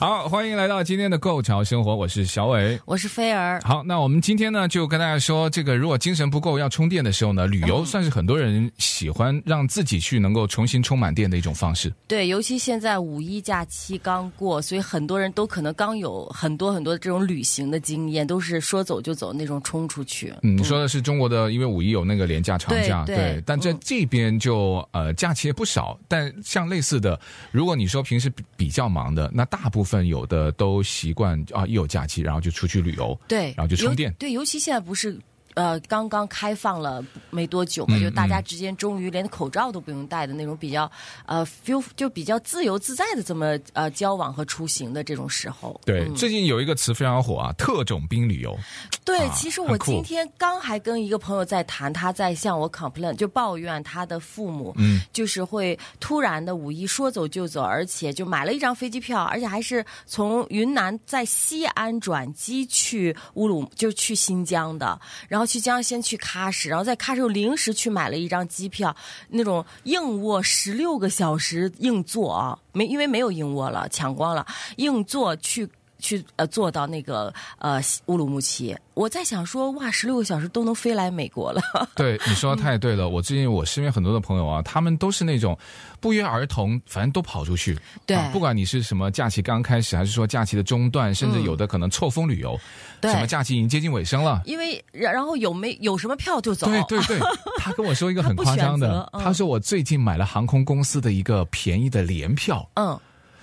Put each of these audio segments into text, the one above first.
好，欢迎来到今天的《Go 潮生活》，我是小伟，我是菲儿。好，那我们今天呢，就跟大家说，这个如果精神不够要充电的时候呢，旅游算是很多人喜欢让自己去能够重新充满电的一种方式。对，尤其现在五一假期刚过，所以很多人都可能刚有很多很多这种旅行的经验，都是说走就走那种冲出去。嗯，你说的是中国的，因为五一有那个廉价长假，对，对，对，但在这边就、嗯、呃假期也不少，但像类似的，如果你说平时比比较忙的，那大部分有的都。都习惯啊，一有假期，然后就出去旅游，对，然后就充电，对，尤其现在不是。呃，刚刚开放了没多久嘛，就大家之间终于连口罩都不用戴的那种比较呃 feel 就比较自由自在的这么呃交往和出行的这种时候。对，嗯、最近有一个词非常火啊，特种兵旅游。对，啊、其实我今天刚还跟一个朋友在谈，他在向我 complain 就抱怨他的父母，嗯，就是会突然的五一说走就走，而且就买了一张飞机票，而且还是从云南在西安转机去乌鲁就去新疆的，然后。然后去江先去喀什，然后在喀什又临时去买了一张机票，那种硬卧十六个小时硬座啊，没因为没有硬卧了，抢光了，硬座去。去呃坐到那个呃乌鲁木齐，我在想说哇，十六个小时都能飞来美国了。对，你说的太对了。我最近我身边很多的朋友啊，他们都是那种不约而同，反正都跑出去。对，啊、不管你是什么假期刚开始，还是说假期的中段，甚至有的可能错峰旅游。对、嗯，什么假期已经接近尾声了。因为然后有没有什么票就走。对对对，他跟我说一个很夸张的，他，嗯、他说我最近买了航空公司的一个便宜的联票。嗯。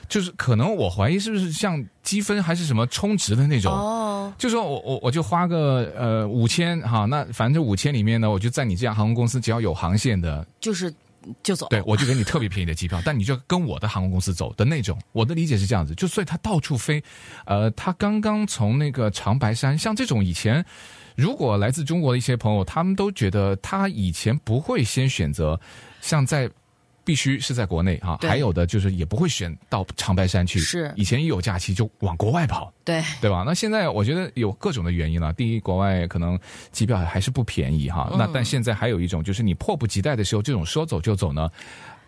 就是可能我怀疑是不是像积分还是什么充值的那种，哦，就说我我我就花个呃五千哈，那反正五千里面呢，我就在你这家航空公司只要有航线的，就是就走，对，我就给你特别便宜的机票，但你就跟我的航空公司走的那种，我的理解是这样子，就所以他到处飞，呃，他刚刚从那个长白山，像这种以前如果来自中国的一些朋友，他们都觉得他以前不会先选择像在。必须是在国内啊，还有的就是也不会选到长白山去。是以前一有假期就往国外跑，对对吧？那现在我觉得有各种的原因了。第一，国外可能机票还是不便宜哈。嗯、那但现在还有一种就是你迫不及待的时候，这种说走就走呢。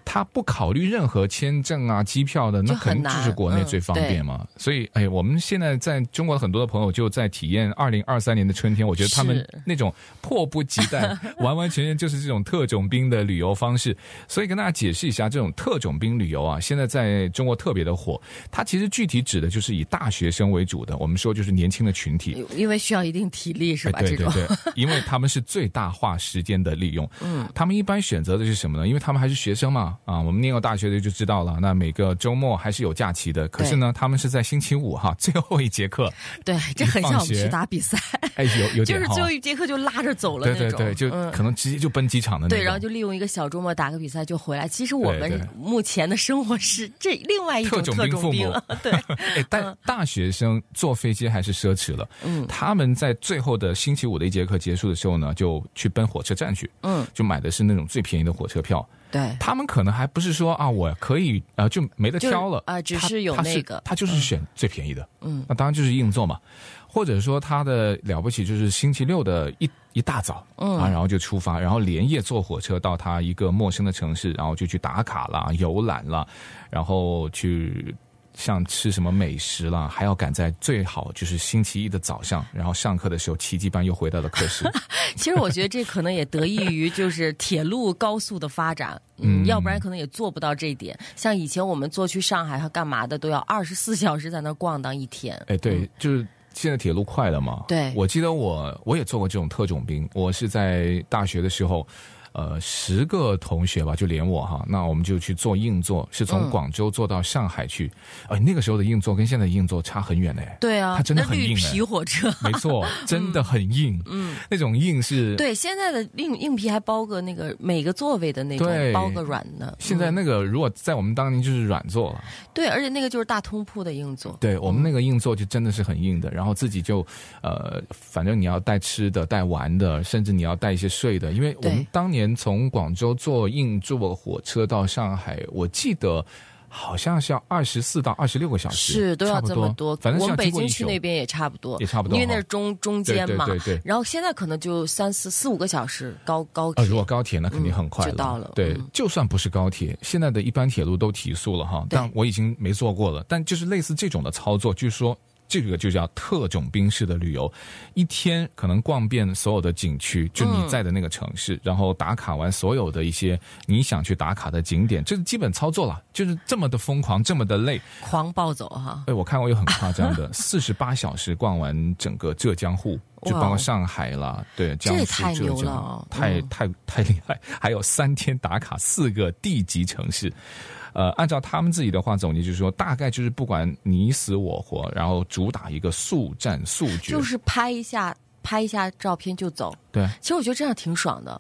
他不考虑任何签证啊、机票的，那肯定就是国内最方便嘛。嗯、所以，哎，我们现在在中国的很多的朋友就在体验二零二三年的春天。我觉得他们那种迫不及待，完完全全就是这种特种兵的旅游方式。所以跟大家解释一下，这种特种兵旅游啊，现在在中国特别的火。它其实具体指的就是以大学生为主的，我们说就是年轻的群体，因为需要一定体力是吧？哎、对对对，因为他们是最大化时间的利用。嗯，他们一般选择的是什么呢？因为他们还是学生嘛。啊，我们念过大学的就知道了。那每个周末还是有假期的，可是呢，他们是在星期五哈最后一节课。对，这很像我们去打比赛。哎，有有 点就是最后一节课就拉着走了那种。对对对，就可能直接就奔机场的那种。对，然后就利用一个小周末打个比赛就回来。其实我们目前的生活是这另外一种特种兵父母。对，哎，但大学生坐飞机还是奢侈了。嗯，他们在最后的星期五的一节课结束的时候呢，就去奔火车站去。嗯，就买的是那种最便宜的火车票。对，他们可能还不是说啊，我可以啊、呃，就没得挑了。啊、呃，只是有那个，他，他就是选最便宜的，嗯，那当然就是硬座嘛，或者说他的了不起就是星期六的一一大早，嗯。啊，然后就出发，然后连夜坐火车到他一个陌生的城市，然后就去打卡了、游览了，然后去。像吃什么美食啦，还要赶在最好就是星期一的早上，然后上课的时候奇迹般又回到了课室。其实我觉得这可能也得益于就是铁路高速的发展，嗯，要不然可能也做不到这一点。像以前我们坐去上海和干嘛的，都要二十四 小时在那逛荡一天。哎，对，就是现在铁路快了嘛。对，我记得我我也做过这种特种兵，我是在大学的时候。呃十个同学吧，就连我哈，那我们就去坐硬座，是从广州坐到上海去。哎、嗯呃，那个时候的硬座跟现在的硬座差很远呢。对啊，它真的很硬。绿皮火车，没错，真的很硬。嗯，那种硬是。对，现在的硬硬皮还包个那个每个座位的那种，包个软的。现在那个如果在我们当年就是软座了。对，而且那个就是大通铺的硬座。对，我们那个硬座就真的是很硬的，然后自己就呃，反正你要带吃的、带玩的，甚至你要带一些睡的，因为我们当年从广州坐硬座火车到上海，我记得。好像是要二十四到二十六个小时，是都要这么多。反正我们北京去那边也差不多，也差不多，因为那是中中间嘛。对对对，对。然后现在可能就三四四五个小时高高铁。呃，如果高铁那肯定很快了，嗯，就到了。对，嗯，就算不是高铁，现在的一般铁路都提速了哈。但我已经没坐过了，但就是类似这种的操作，就是说。这个就叫特种兵式的旅游，一天可能逛遍所有的景区，就你在的那个城市，嗯，然后打卡完所有的一些你想去打卡的景点，这是基本操作了，就是这么的疯狂，这么的累，狂暴走哈。哎，我看过有很夸张的，四十八小时逛完整个浙江沪，就包括上海啦，对，江苏、浙江，太牛了，太太 太厉害，还有三天打卡四个地级城市。呃，按照他们自己的话总结，就是说，大概就是不管你死我活，然后主打一个速战速决，就是拍一下拍一下照片就走。对，其实我觉得这样挺爽的。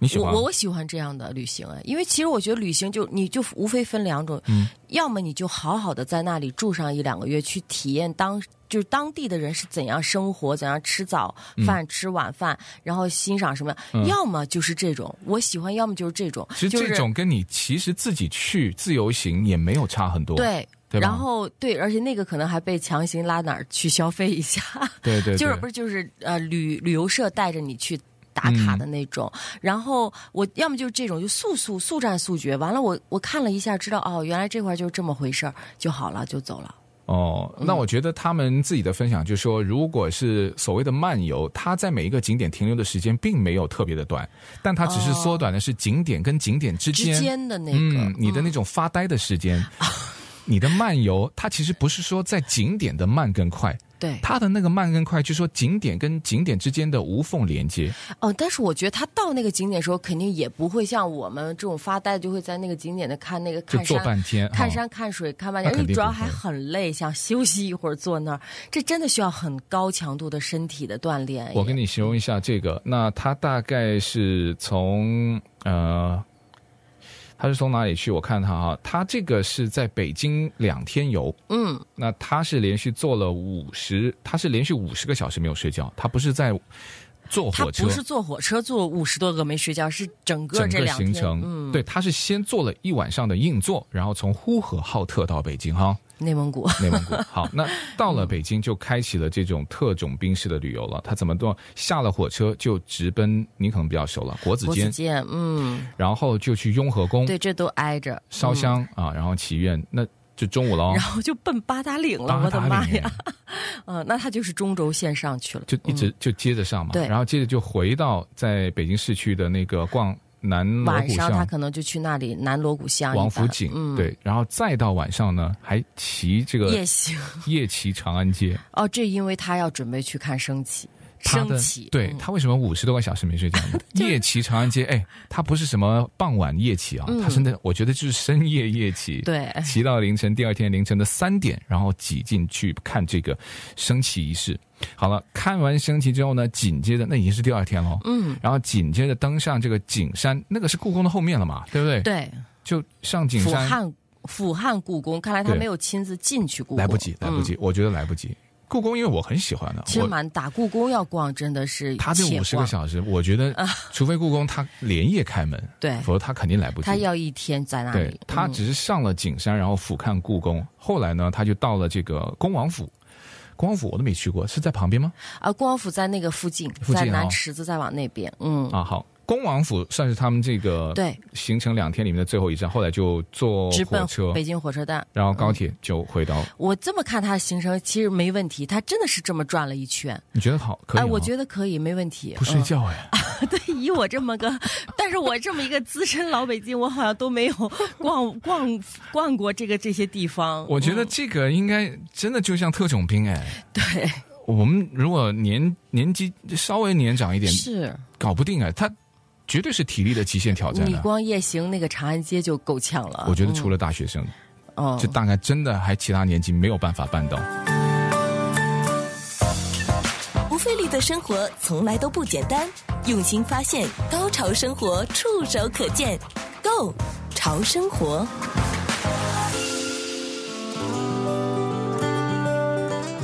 你喜欢？我我喜欢这样的旅行哎，因为其实我觉得旅行就你就无非分两种，嗯，要么你就好好的在那里住上一两个月，去体验当就是当地的人是怎样生活，怎样吃早饭、嗯、吃晚饭，然后欣赏什么、嗯；要么就是这种，我喜欢；要么就是这种。其实这种跟你其实自己去自由行也没有差很多，对。对然后对，而且那个可能还被强行拉哪儿去消费一下，对对，对，就是不是就是呃旅旅游社带着你去。打卡的那种，嗯、然后我要么就是这种，就速速速战速决。完了我，我我看了一下，知道哦，原来这块就是这么回事儿，就好了，就走了。哦，那我觉得他们自己的分享就是说，如果是所谓的漫游，他在每一个景点停留的时间并没有特别的短，但它只是缩短的是景点跟景点之间、哦、之间的那个、嗯、你的那种发呆的时间。嗯、你的漫游，它其实不是说在景点的慢更快。对，它的那个慢跟快，就是说景点跟景点之间的无缝连接。哦，但是我觉得他到那个景点的时候，肯定也不会像我们这种发呆，就会在那个景点的看那个看山，就坐半天，看山看水看半天，而且主要还很累，想休息一会儿，坐那儿，这真的需要很高强度的身体的锻炼。我跟你形容一下这个，那他大概是从呃。他是从哪里去？我看他哈，他这个是在北京两天游，嗯，那他是连续坐了五十，他是连续五十个小时没有睡觉，他不是在坐火车，他不是坐火车坐五十多个没睡觉，是整个这两，整个行程，嗯，对，他是先坐了一晚上的硬座，然后从呼和浩特到北京哈。内蒙古，内蒙古。好，那到了北京就开启了这种特种兵式的旅游了。他怎么做？下了火车就直奔，你可能比较熟了，国子监。国子监，嗯。然后就去雍和宫，对，这都挨着。烧香、嗯、啊，然后祈愿，那就中午了。然后就奔八达岭了，我的妈呀！嗯，那他就是中轴线上去了，就一直就接着上嘛。对、嗯。然后接着就回到在北京市区的那个逛。南锣鼓巷，晚上他可能就去那里南锣鼓巷、王府井、嗯，对，然后再到晚上呢，还骑这个夜行，夜骑长安街。哦，这因为他要准备去看升旗，升旗。对、嗯、他为什么五十多个小时没睡觉呢？夜骑长安街，哎，他不是什么傍晚夜骑啊，他真的，我觉得就是深夜夜骑，对，骑到凌晨，第二天凌晨的三点，然后挤进去看这个升旗仪式。好了，看完升旗之后呢，紧接着那已经是第二天了。嗯，然后紧接着登上这个景山，那个是故宫的后面了嘛，对不对？对，就上景山。俯瞰俯瞰故宫，看来他没有亲自进去故宫，来不及，来不及，嗯、我觉得来不及。故宫因为我很喜欢的，其实蛮打。故宫要逛真的是，他这五十个小时，我觉得，除非故宫他连夜开门，对，否则他肯定来不及。他要一天在那里。对，他只是上了景山，然后俯瞰故宫，后来呢，他就到了这个恭王府。恭王府我都没去过，是在旁边吗？啊，恭王府在那个附近，附近在南池子，再往那边。嗯啊，好，恭王府算是他们这个对行程两天里面的最后一站，后来就坐火车北京火车站，然后高铁就回到。嗯、我这么看他的行程其实没问题，他真的是这么转了一圈。你觉得好？可以？哎，我觉得可以，没问题。不睡觉哎。嗯 对，以我这么个，但是我这么一个资深老北京，我好像都没有逛 逛逛过这个这些地方。我觉得这个应该真的就像特种兵哎。对，我们如果年年纪稍微年长一点，是搞不定哎，他。绝对是体力的极限挑战。你光夜行那个长安街就够呛了。我觉得除了大学生，哦、嗯，就大概真的还其他年纪没有办法办到。不费力的生活从来都不简单，用心发现，高潮生活触手可见，Go 潮生活。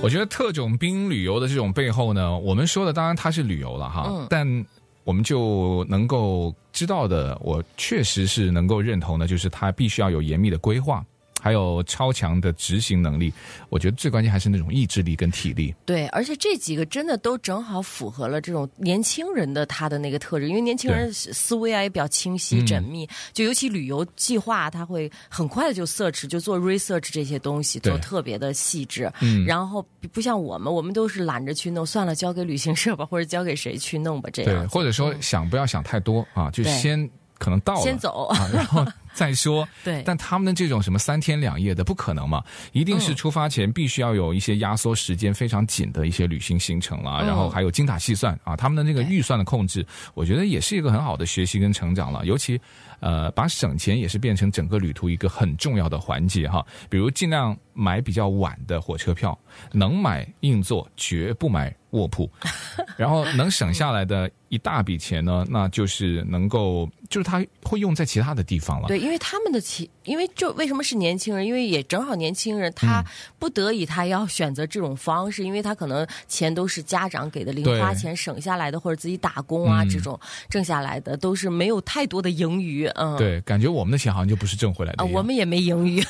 我觉得特种兵旅游的这种背后呢，我们说的当然它是旅游了哈，嗯、但我们就能够知道的，我确实是能够认同的，就是它必须要有严密的规划。还有超强的执行能力，我觉得最关键还是那种意志力跟体力。对，而且这几个真的都正好符合了这种年轻人的他的那个特质，因为年轻人思维啊也比较清晰缜密，嗯、就尤其旅游计划，他会很快的就 search 就做 research 这些东西，做特别的细致。嗯，然后不像我们，我们都是懒着去弄，算了，交给旅行社吧，或者交给谁去弄吧，这样。对，或者说想不要想太多啊，就先可能到了，先走，啊、然后。再说，对，但他们的这种什么三天两夜的不可能嘛，一定是出发前必须要有一些压缩时间非常紧的一些旅行行程啦，嗯、然后还有精打细算啊，他们的那个预算的控制，我觉得也是一个很好的学习跟成长了。尤其，呃，把省钱也是变成整个旅途一个很重要的环节哈。比如尽量买比较晚的火车票，能买硬座，绝不买卧铺，然后能省下来的一大笔钱呢，那就是能够，就是他会用在其他的地方了。对。因为他们的钱，因为就为什么是年轻人？因为也正好年轻人，他不得已他要选择这种方式，嗯、因为他可能钱都是家长给的零花钱省下来的，或者自己打工啊、嗯、这种挣下来的，都是没有太多的盈余。嗯，对，感觉我们的钱好像就不是挣回来的。啊，我们也没盈余。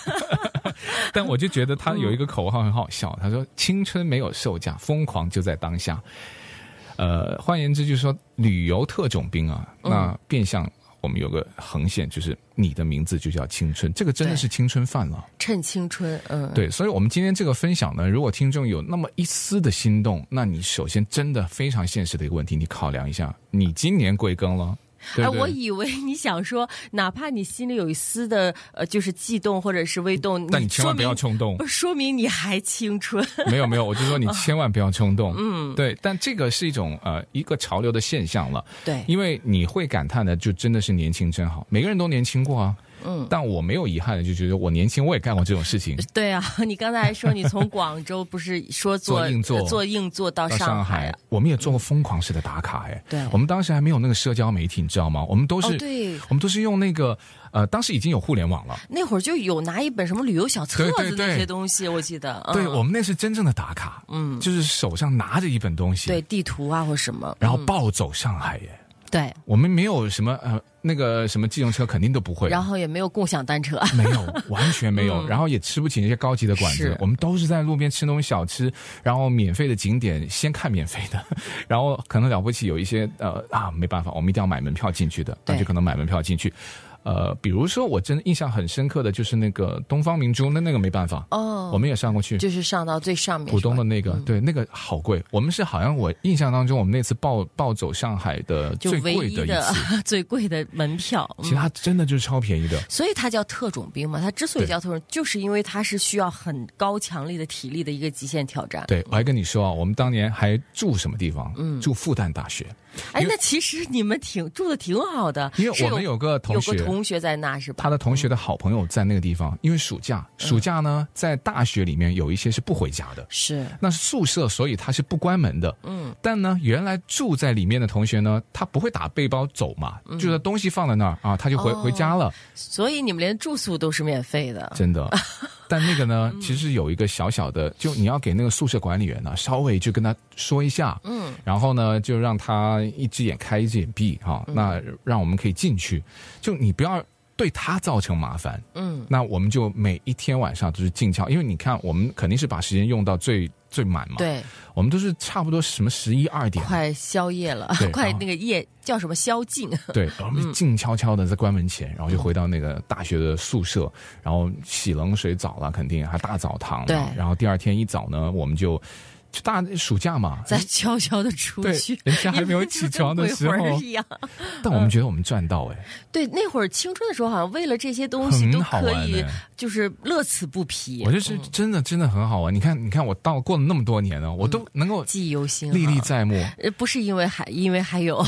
但我就觉得他有一个口号很好笑，嗯、他说：“青春没有售价，疯狂就在当下。”呃，换言之就是说，旅游特种兵啊，那变相。嗯我们有个横线，就是你的名字就叫青春，这个真的是青春饭了。趁青春，嗯，对，所以，我们今天这个分享呢，如果听众有那么一丝的心动，那你首先真的非常现实的一个问题，你考量一下，你今年贵庚了？哎，啊、我以为你想说，哪怕你心里有一丝的呃，就是悸动或者是微动，但你千万不要冲动，说明你还青春。没有没有，我就说你 千万不要冲动。嗯，对，但这个是一种呃一个潮流的现象了。对，因为你会感叹的，就真的是年轻真好，每个人都年轻过啊。嗯，但我没有遗憾的，就觉得我年轻，我也干过这种事情。对啊，你刚才还说你从广州不是说 做，硬座，做硬座到上海，我们也做过疯狂式的打卡哎。对，我们当时还没有那个社交媒体，你知道吗？我们都是，哦、对，我们都是用那个呃，当时已经有互联网了，那会儿就有拿一本什么旅游小册子那些东西，我记得。对，嗯、我们那是真正的打卡，嗯，就是手上拿着一本东西，对，地图啊或什么，然后暴走上海耶。对，我们没有什么呃，那个什么机动车肯定都不会，然后也没有共享单车，没有，完全没有，嗯、然后也吃不起那些高级的馆子，我们都是在路边吃那种小吃，然后免费的景点先看免费的，然后可能了不起有一些呃啊没办法，我们一定要买门票进去的，那就可能买门票进去。呃，比如说，我真的印象很深刻的就是那个东方明珠，那那个没办法哦，我们也上过去，就是上到最上面，浦东的那个，嗯、对，那个好贵。我们是好像我印象当中，我们那次暴暴走上海的最贵的一次，最贵的门票，其他真的就是超便宜的。所以它叫特种兵嘛，它之所以叫特种，就是因为它是需要很高强力的体力的一个极限挑战。对，我还跟你说啊，我们当年还住什么地方？嗯，住复旦大学。哎，那其实你们挺住的挺好的，因为我们有个同学，有个同学在那是吧？他的同学的好朋友在那个地方，因为暑假，暑假呢，在大学里面有一些是不回家的，是，那是宿舍，所以他是不关门的。嗯，但呢，原来住在里面的同学呢，他不会打背包走嘛，就是东西放在那儿啊，他就回回家了。所以你们连住宿都是免费的，真的。但那个呢，其实有一个小小的，就你要给那个宿舍管理员呢，稍微就跟他说一下，嗯，然后呢，就让他一只眼开一只眼闭，哈，那让我们可以进去，就你不要对他造成麻烦，嗯，那我们就每一天晚上都是静悄，因为你看，我们肯定是把时间用到最。最满嘛？对，我们都是差不多什么十一二点，快宵夜了，对 快那个夜叫什么宵禁？对，我们静悄悄的在关门前，嗯、然后就回到那个大学的宿舍，然后洗冷水澡了，肯定还大澡堂。对，然后第二天一早呢，我们就。就大暑假嘛，再悄悄的出去，人家还没有起床的时候一样。但我们觉得我们赚到哎、欸，对，那会儿青春的时候，好像为了这些东西都可以，就是乐此不疲。我就是真的真的很好玩。你看，你看，我到过了那么多年了，我都能够记忆犹新，历历在目。不是因为还因为还有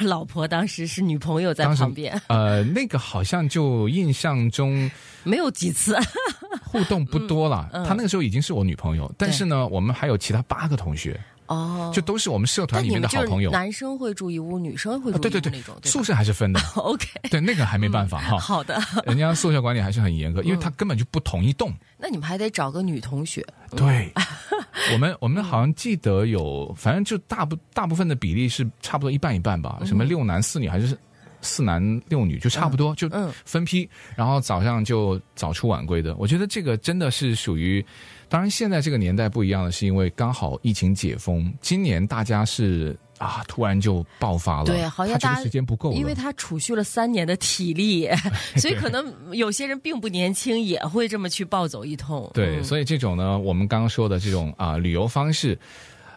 老婆，当时是女朋友在旁边。呃，那个好像就印象中没有几次 互动不多了。他那个时候已经是我女朋友，但是呢，我们还有其他八个同学。哦，就都是我们社团里面的好朋友。男生会住一屋，女生会住一屋，对对对，那种宿舍还是分的。OK，对那个还没办法哈。好的，人家宿舍管理还是很严格，因为他根本就不同一栋。那你们还得找个女同学。对，我们我们好像记得有，反正就大部大部分的比例是差不多一半一半吧。什么六男四女还是四男六女，就差不多就分批，然后早上就早出晚归的。我觉得这个真的是属于。当然，现在这个年代不一样的是，因为刚好疫情解封，今年大家是啊，突然就爆发了。对，好像大家时间不够，因为他储蓄了三年的体力，所以可能有些人并不年轻，也会这么去暴走一通。对，嗯、所以这种呢，我们刚刚说的这种啊旅游方式，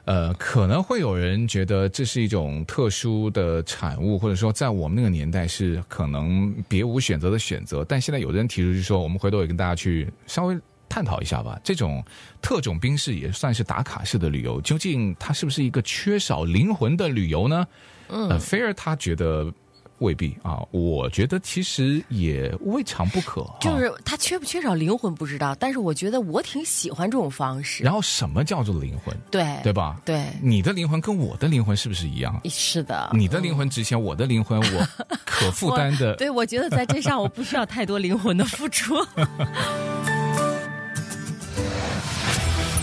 呃，可能会有人觉得这是一种特殊的产物，或者说在我们那个年代是可能别无选择的选择。但现在有的人提出就说，我们回头也跟大家去稍微。探讨一下吧，这种特种兵式也算是打卡式的旅游，究竟它是不是一个缺少灵魂的旅游呢？嗯，菲尔他觉得未必啊，我觉得其实也未尝不可。就是他缺不缺少灵魂不知道，但是我觉得我挺喜欢这种方式。然后什么叫做灵魂？对，对吧？对，你的灵魂跟我的灵魂是不是一样？是的，你的灵魂值钱，嗯、我的灵魂我 可负担的。对，我觉得在这上我不需要太多灵魂的付出。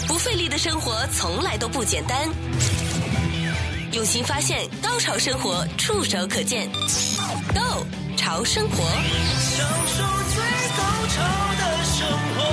不费力的生活从来都不简单，用心发现，高潮生活触手可见 Go 潮生活，享受最高潮的生活。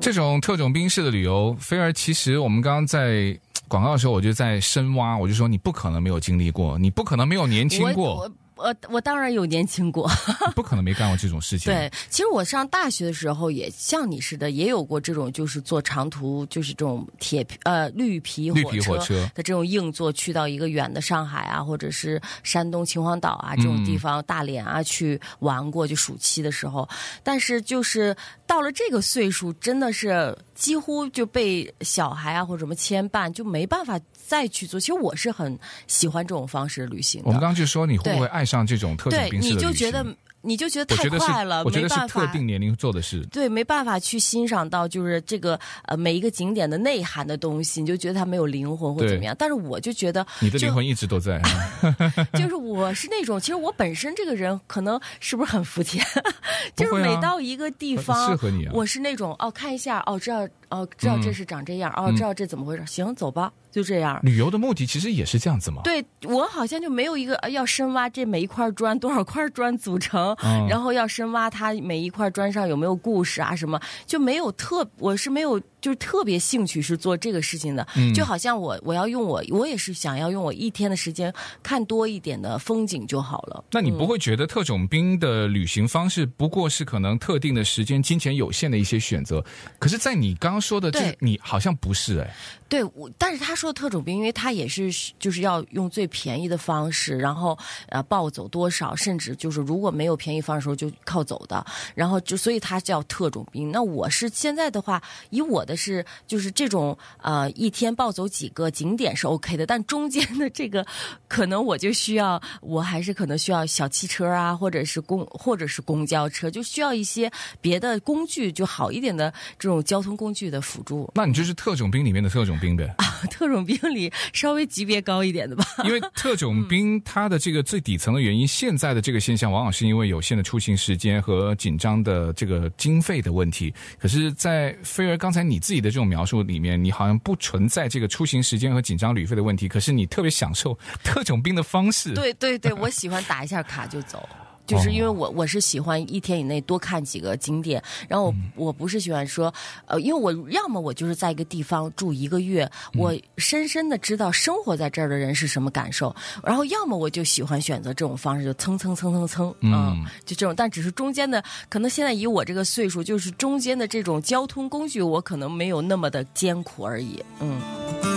这种特种兵式的旅游，菲儿，其实我们刚刚在广告的时候，我就在深挖，我就说你不可能没有经历过，你不可能没有年轻过。我我我当然有年轻过，不可能没干过这种事情。对，其实我上大学的时候也像你似的，也有过这种，就是坐长途，就是这种铁皮呃绿皮绿皮火车的这种硬座，去到一个远的上海啊，或者是山东秦皇岛啊这种地方，嗯、大连啊去玩过，就暑期的时候。但是就是到了这个岁数，真的是几乎就被小孩啊或者什么牵绊，就没办法。再去做，其实我是很喜欢这种方式的旅行的。我们刚刚就说，你会不会爱上这种特种兵式的旅行？对，你就觉得。你就觉得太快了，我觉得是特定年龄做的事。对，没办法去欣赏到就是这个呃每一个景点的内涵的东西，你就觉得它没有灵魂或怎么样。但是我就觉得你的灵魂一直都在。就是我是那种，其实我本身这个人可能是不是很肤浅？就是每到一个地方，适合你啊。我是那种哦，看一下哦，知道哦，知道这是长这样哦，知道这怎么回事？行，走吧，就这样。旅游的目的其实也是这样子嘛。对，我好像就没有一个要深挖这每一块砖多少块砖组成。嗯、然后要深挖它每一块砖上有没有故事啊什么，就没有特，我是没有。就是特别兴趣是做这个事情的，嗯、就好像我我要用我我也是想要用我一天的时间看多一点的风景就好了。那你不会觉得特种兵的旅行方式不过是可能特定的时间、金钱有限的一些选择？可是，在你刚刚说的这，对你好像不是哎。对，我但是他说的特种兵，因为他也是就是要用最便宜的方式，然后呃暴走多少，甚至就是如果没有便宜方式的时候就靠走的，然后就所以他叫特种兵。那我是现在的话，以我的。是，就是这种呃，一天暴走几个景点是 OK 的，但中间的这个可能我就需要，我还是可能需要小汽车啊，或者是公或者是公交车，就需要一些别的工具，就好一点的这种交通工具的辅助。那你就是特种兵里面的特种兵呗？啊，特种兵里稍微级别高一点的吧？因为特种兵他的这个最底层的原因，现在的这个现象往往是因为有限的出行时间和紧张的这个经费的问题。可是，在菲儿刚才你。你自己的这种描述里面，你好像不存在这个出行时间和紧张旅费的问题，可是你特别享受 特种兵的方式。对对对，我喜欢打一下卡就走。就是因为我我是喜欢一天以内多看几个景点，然后我、嗯、我不是喜欢说，呃，因为我要么我就是在一个地方住一个月，我深深的知道生活在这儿的人是什么感受，然后要么我就喜欢选择这种方式，就蹭蹭蹭蹭蹭，嗯，就这种，但只是中间的，可能现在以我这个岁数，就是中间的这种交通工具，我可能没有那么的艰苦而已，嗯。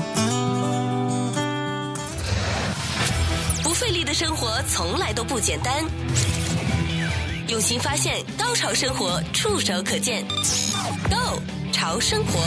费力的生活从来都不简单。用心发现，高潮生活触手可见 Go 潮生活，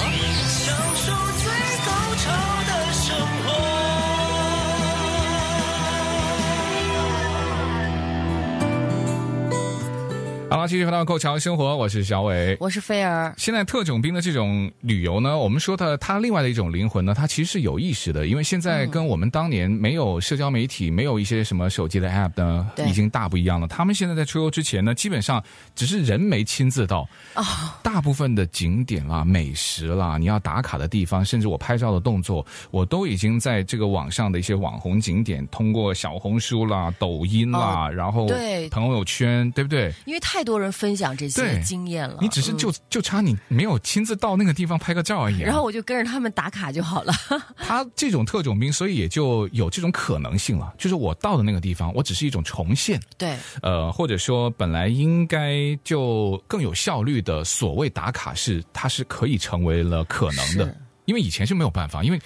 好了，继续回到《Go 潮生活》，我是小伟，我是菲儿。现在特种兵的这种旅游呢，我们说的它另外的一种灵魂呢，它其实是有意识的，因为现在跟我们当年没有社交媒体、嗯、没有一些什么手机的 App 呢，已经大不一样了。他们现在在出游之前呢，基本上只是人没亲自到，哦，大部分的景点啦、美食啦、你要打卡的地方，甚至我拍照的动作，我都已经在这个网上的一些网红景点，通过小红书啦、抖音啦，哦、然后对朋友圈，对不对？因为太。太多人分享这些经验了，你只是就就差你没有亲自到那个地方拍个照而已，啊。然后我就跟着他们打卡就好了。他这种特种兵，所以也就有这种可能性了。就是我到的那个地方，我只是一种重现。对，呃，或者说本来应该就更有效率的所谓打卡是，它是可以成为了可能的。因为以前是没有办法，因为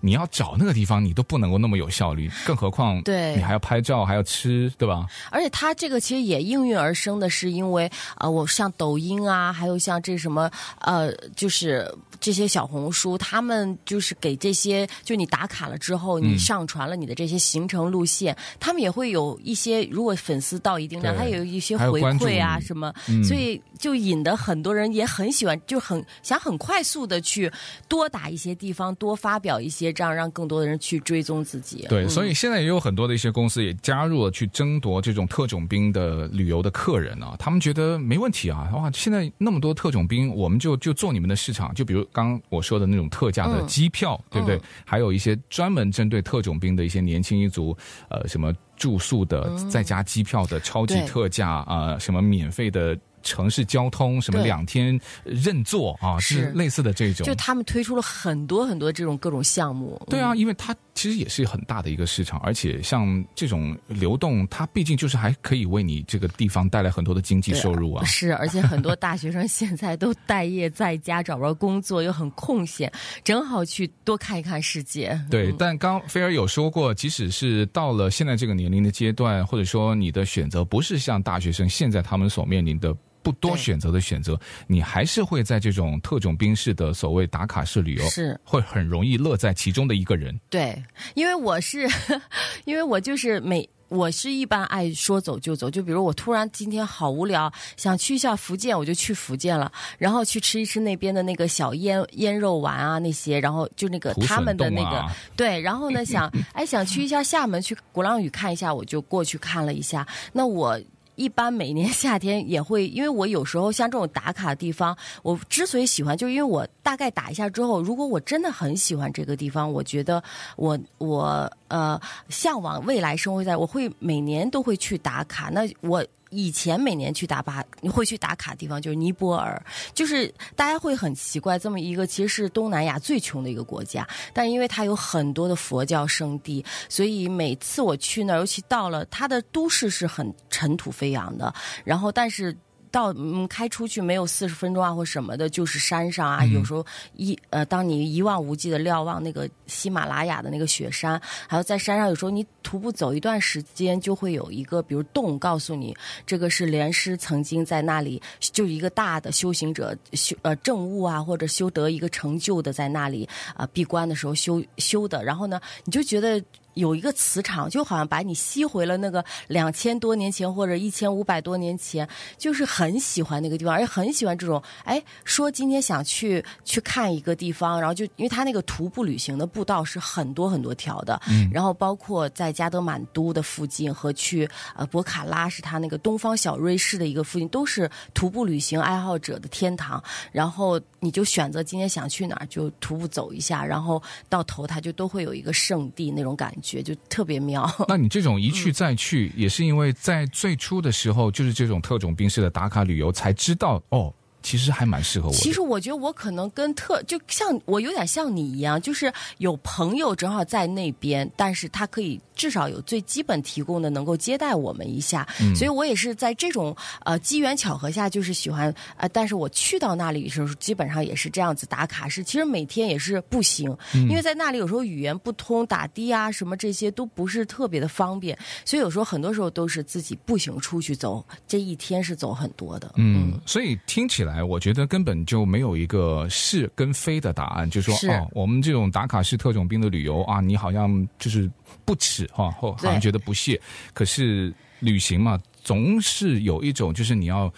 你要找那个地方，你都不能够那么有效率，更何况对。你还要拍照，还要吃，对吧？而且它这个其实也应运而生的是，因为呃，我像抖音啊，还有像这什么呃，就是这些小红书，他们就是给这些，就你打卡了之后，你上传了你的这些行程路线，嗯、他们也会有一些，如果粉丝到一定量，他有一些回馈啊什么，嗯、所以就引得很多人也很喜欢，就很想很快速的去多。打一些地方，多发表一些，这样让更多的人去追踪自己。对，嗯、所以现在也有很多的一些公司也加入了去争夺这种特种兵的旅游的客人啊。他们觉得没问题啊，哇，现在那么多特种兵，我们就就做你们的市场。就比如刚刚我说的那种特价的机票，嗯、对不对？嗯、还有一些专门针对特种兵的一些年轻一族，呃，什么住宿的，再加机票的超级特价啊、嗯呃，什么免费的。城市交通什么两天认座啊，是类似的这种。就他们推出了很多很多这种各种项目。对啊，因为它其实也是很大的一个市场，而且像这种流动，它毕竟就是还可以为你这个地方带来很多的经济收入啊。是，而且很多大学生现在都待业在家，找不着工作，又很空闲，正好去多看一看世界。对，但刚菲儿有说过，即使是到了现在这个年龄的阶段，或者说你的选择不是像大学生现在他们所面临的。不多选择的选择，你还是会在这种特种兵式的所谓打卡式旅游，是会很容易乐在其中的一个人。对，因为我是，因为我就是每我是一般爱说走就走，就比如我突然今天好无聊，想去一下福建，我就去福建了，然后去吃一吃那边的那个小腌腌肉丸啊那些，然后就那个他们的那个对，然后呢想 哎想去一下厦门去鼓浪屿看一下，我就过去看了一下，那我。一般每年夏天也会，因为我有时候像这种打卡的地方，我之所以喜欢，就因为我大概打一下之后，如果我真的很喜欢这个地方，我觉得我我呃向往未来生活在，我会每年都会去打卡。那我。以前每年去打巴，会去打卡地方就是尼泊尔，就是大家会很奇怪，这么一个其实是东南亚最穷的一个国家，但因为它有很多的佛教圣地，所以每次我去那儿，尤其到了它的都市是很尘土飞扬的，然后但是。到嗯，开出去没有四十分钟啊，或什么的，就是山上啊。嗯、有时候一呃，当你一望无际的瞭望那个喜马拉雅的那个雪山，还有在山上，有时候你徒步走一段时间，就会有一个比如洞，告诉你这个是莲师曾经在那里，就一个大的修行者修呃证悟啊，或者修得一个成就的，在那里啊闭关的时候修修的。然后呢，你就觉得。有一个磁场，就好像把你吸回了那个两千多年前或者一千五百多年前，就是很喜欢那个地方，而且很喜欢这种。哎，说今天想去去看一个地方，然后就因为他那个徒步旅行的步道是很多很多条的，嗯，然后包括在加德满都的附近和去呃博卡拉是他那个东方小瑞士的一个附近，都是徒步旅行爱好者的天堂。然后你就选择今天想去哪儿就徒步走一下，然后到头他就都会有一个圣地那种感觉。觉，就特别妙。那你这种一去再去，嗯、也是因为在最初的时候，就是这种特种兵式的打卡旅游，才知道哦。其实还蛮适合我。其实我觉得我可能跟特就像我有点像你一样，就是有朋友正好在那边，但是他可以至少有最基本提供的，能够接待我们一下。嗯、所以我也是在这种呃机缘巧合下，就是喜欢呃，但是我去到那里的时候，基本上也是这样子打卡是，其实每天也是步行，嗯、因为在那里有时候语言不通，打的啊什么这些都不是特别的方便，所以有时候很多时候都是自己步行出去走，这一天是走很多的。嗯，嗯所以听起来。我觉得根本就没有一个是跟非的答案，就说是哦，我们这种打卡式特种兵的旅游啊，你好像就是不耻哈，或好像觉得不屑。可是旅行嘛，总是有一种就是你要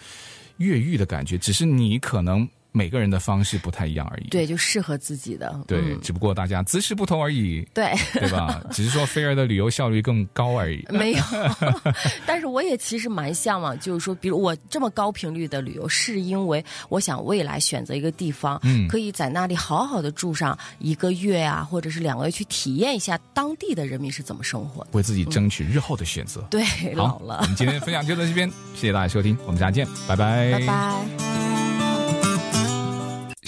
越狱的感觉，只是你可能。每个人的方式不太一样而已，对，就适合自己的，对，嗯、只不过大家姿势不同而已，对，对吧？只是说菲儿的旅游效率更高而已，没有。但是我也其实蛮向往，就是说，比如我这么高频率的旅游，是因为我想未来选择一个地方，嗯，可以在那里好好的住上一个月啊，或者是两个月，去体验一下当地的人民是怎么生活的，为自己争取日后的选择。嗯、对，好老了。我们今天分享就到这边，谢谢大家收听，我们下次见，拜拜，拜拜。